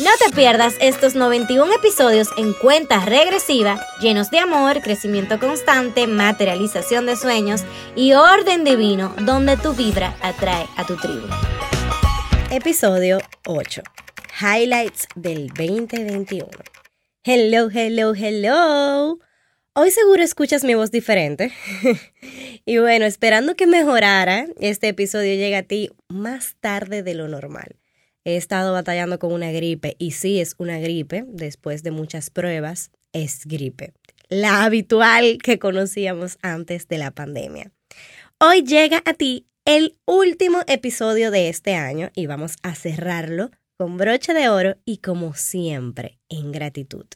No te pierdas estos 91 episodios en cuenta regresiva, llenos de amor, crecimiento constante, materialización de sueños y orden divino, donde tu vibra atrae a tu tribu. Episodio 8. Highlights del 2021. Hello, hello, hello. Hoy seguro escuchas mi voz diferente. y bueno, esperando que mejorara, este episodio llega a ti más tarde de lo normal he estado batallando con una gripe y sí es una gripe, después de muchas pruebas, es gripe, la habitual que conocíamos antes de la pandemia. Hoy llega a ti el último episodio de este año y vamos a cerrarlo con broche de oro y como siempre, en gratitud.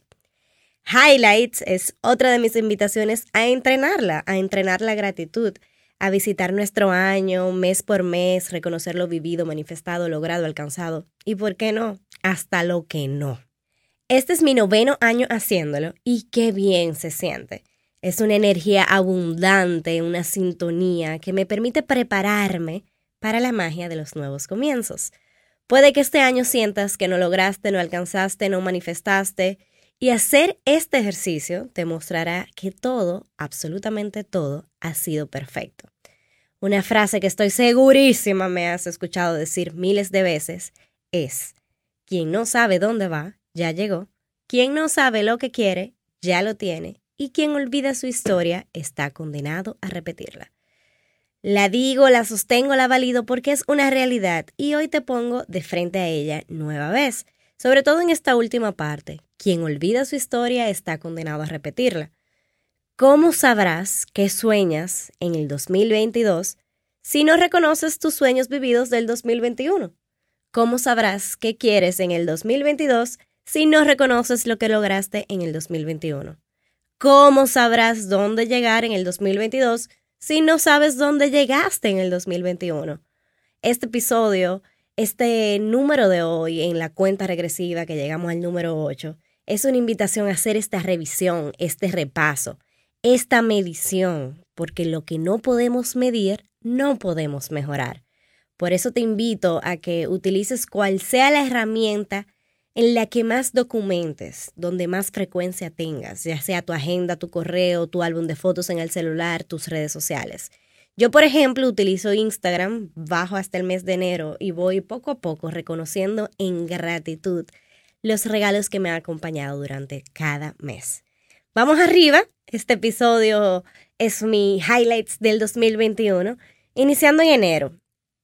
Highlights es otra de mis invitaciones a entrenarla, a entrenar la gratitud a visitar nuestro año mes por mes, reconocer lo vivido, manifestado, logrado, alcanzado y, ¿por qué no?, hasta lo que no. Este es mi noveno año haciéndolo y qué bien se siente. Es una energía abundante, una sintonía que me permite prepararme para la magia de los nuevos comienzos. Puede que este año sientas que no lograste, no alcanzaste, no manifestaste, y hacer este ejercicio te mostrará que todo, absolutamente todo, ha sido perfecto. Una frase que estoy segurísima me has escuchado decir miles de veces es, quien no sabe dónde va, ya llegó, quien no sabe lo que quiere, ya lo tiene, y quien olvida su historia está condenado a repetirla. La digo, la sostengo, la valido porque es una realidad y hoy te pongo de frente a ella nueva vez, sobre todo en esta última parte. Quien olvida su historia está condenado a repetirla. ¿Cómo sabrás qué sueñas en el 2022 si no reconoces tus sueños vividos del 2021? ¿Cómo sabrás qué quieres en el 2022 si no reconoces lo que lograste en el 2021? ¿Cómo sabrás dónde llegar en el 2022 si no sabes dónde llegaste en el 2021? Este episodio, este número de hoy en la cuenta regresiva que llegamos al número 8, es una invitación a hacer esta revisión, este repaso esta medición, porque lo que no podemos medir, no podemos mejorar. Por eso te invito a que utilices cual sea la herramienta en la que más documentes, donde más frecuencia tengas, ya sea tu agenda, tu correo, tu álbum de fotos en el celular, tus redes sociales. Yo, por ejemplo, utilizo Instagram, bajo hasta el mes de enero y voy poco a poco reconociendo en gratitud los regalos que me han acompañado durante cada mes. Vamos arriba, este episodio es mi highlights del 2021, iniciando en enero.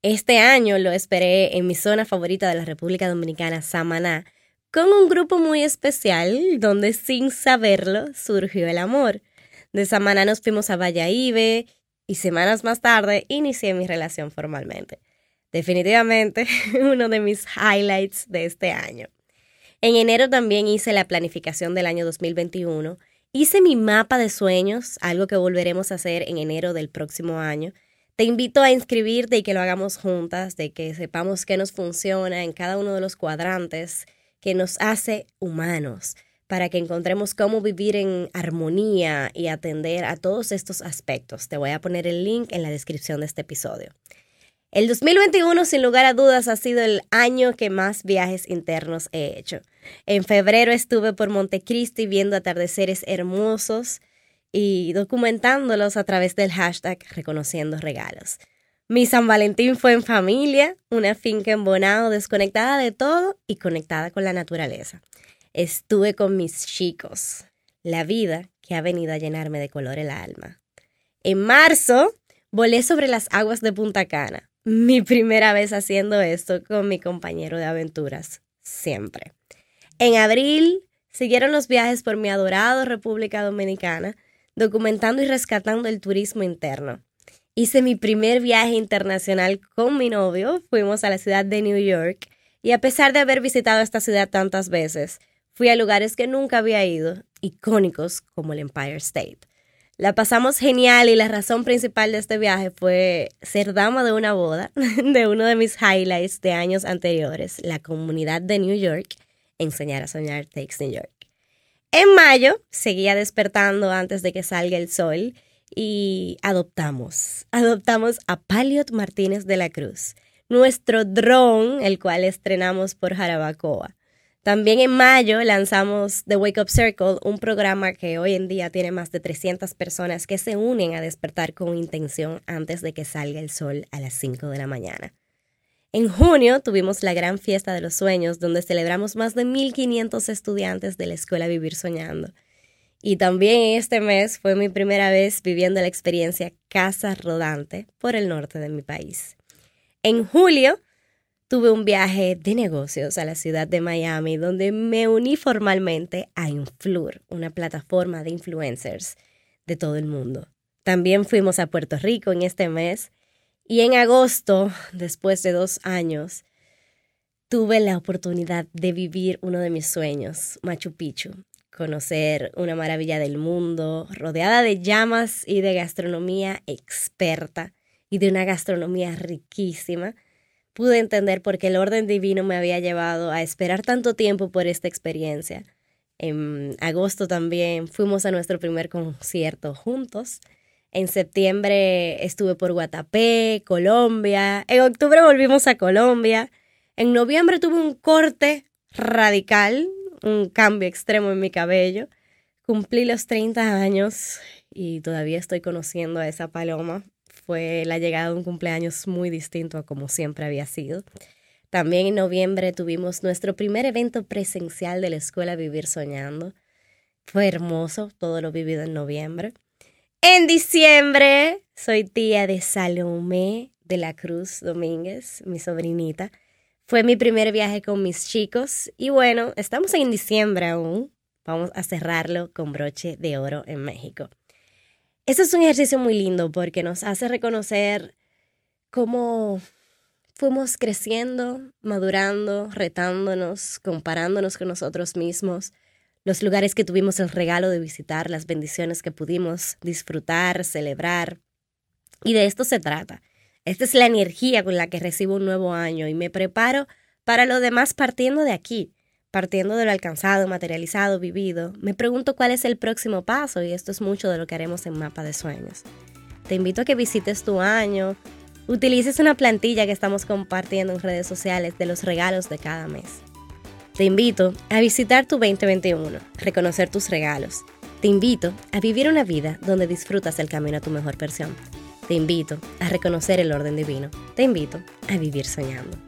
Este año lo esperé en mi zona favorita de la República Dominicana, Samaná, con un grupo muy especial donde sin saberlo surgió el amor. De Samaná nos fuimos a Valladolid y semanas más tarde inicié mi relación formalmente. Definitivamente uno de mis highlights de este año. En enero también hice la planificación del año 2021 Hice mi mapa de sueños, algo que volveremos a hacer en enero del próximo año. Te invito a inscribirte y que lo hagamos juntas, de que sepamos qué nos funciona en cada uno de los cuadrantes que nos hace humanos, para que encontremos cómo vivir en armonía y atender a todos estos aspectos. Te voy a poner el link en la descripción de este episodio. El 2021, sin lugar a dudas, ha sido el año que más viajes internos he hecho. En febrero estuve por Montecristi viendo atardeceres hermosos y documentándolos a través del hashtag Reconociendo Regalos. Mi San Valentín fue en familia, una finca en Bonao desconectada de todo y conectada con la naturaleza. Estuve con mis chicos, la vida que ha venido a llenarme de color el alma. En marzo, volé sobre las aguas de Punta Cana mi primera vez haciendo esto con mi compañero de aventuras, siempre. En abril siguieron los viajes por mi adorado República Dominicana, documentando y rescatando el turismo interno. Hice mi primer viaje internacional con mi novio, fuimos a la ciudad de New York y a pesar de haber visitado esta ciudad tantas veces, fui a lugares que nunca había ido, icónicos como el Empire State. La pasamos genial y la razón principal de este viaje fue ser dama de una boda de uno de mis highlights de años anteriores, la comunidad de New York, Enseñar a Soñar Takes New York. En mayo seguía despertando antes de que salga el sol y adoptamos, adoptamos a Paliot Martínez de la Cruz, nuestro dron, el cual estrenamos por Jarabacoa. También en mayo lanzamos The Wake Up Circle, un programa que hoy en día tiene más de 300 personas que se unen a despertar con intención antes de que salga el sol a las 5 de la mañana. En junio tuvimos la gran fiesta de los sueños, donde celebramos más de 1.500 estudiantes de la Escuela Vivir Soñando. Y también este mes fue mi primera vez viviendo la experiencia Casa Rodante por el norte de mi país. En julio tuve un viaje de negocios a la ciudad de Miami donde me uní formalmente a Influr, una plataforma de influencers de todo el mundo. También fuimos a Puerto Rico en este mes y en agosto, después de dos años, tuve la oportunidad de vivir uno de mis sueños, Machu Picchu, conocer una maravilla del mundo, rodeada de llamas y de gastronomía experta y de una gastronomía riquísima pude entender por qué el orden divino me había llevado a esperar tanto tiempo por esta experiencia. En agosto también fuimos a nuestro primer concierto juntos. En septiembre estuve por Guatapé, Colombia. En octubre volvimos a Colombia. En noviembre tuve un corte radical, un cambio extremo en mi cabello. Cumplí los 30 años y todavía estoy conociendo a esa paloma fue la llegada de un cumpleaños muy distinto a como siempre había sido. También en noviembre tuvimos nuestro primer evento presencial de la escuela Vivir Soñando. Fue hermoso todo lo vivido en noviembre. En diciembre soy tía de Salomé de la Cruz Domínguez, mi sobrinita. Fue mi primer viaje con mis chicos y bueno, estamos en diciembre aún. Vamos a cerrarlo con broche de oro en México. Ese es un ejercicio muy lindo porque nos hace reconocer cómo fuimos creciendo, madurando, retándonos, comparándonos con nosotros mismos, los lugares que tuvimos el regalo de visitar, las bendiciones que pudimos disfrutar, celebrar. Y de esto se trata. Esta es la energía con la que recibo un nuevo año y me preparo para lo demás partiendo de aquí, partiendo de lo alcanzado, materializado, vivido, me pregunto cuál es el próximo paso y esto es mucho de lo que haremos en Mapa de Sueños. Te invito a que visites tu año, utilices una plantilla que estamos compartiendo en redes sociales de los regalos de cada mes. Te invito a visitar tu 2021, reconocer tus regalos. Te invito a vivir una vida donde disfrutas el camino a tu mejor versión. Te invito a reconocer el orden divino. Te invito a vivir soñando.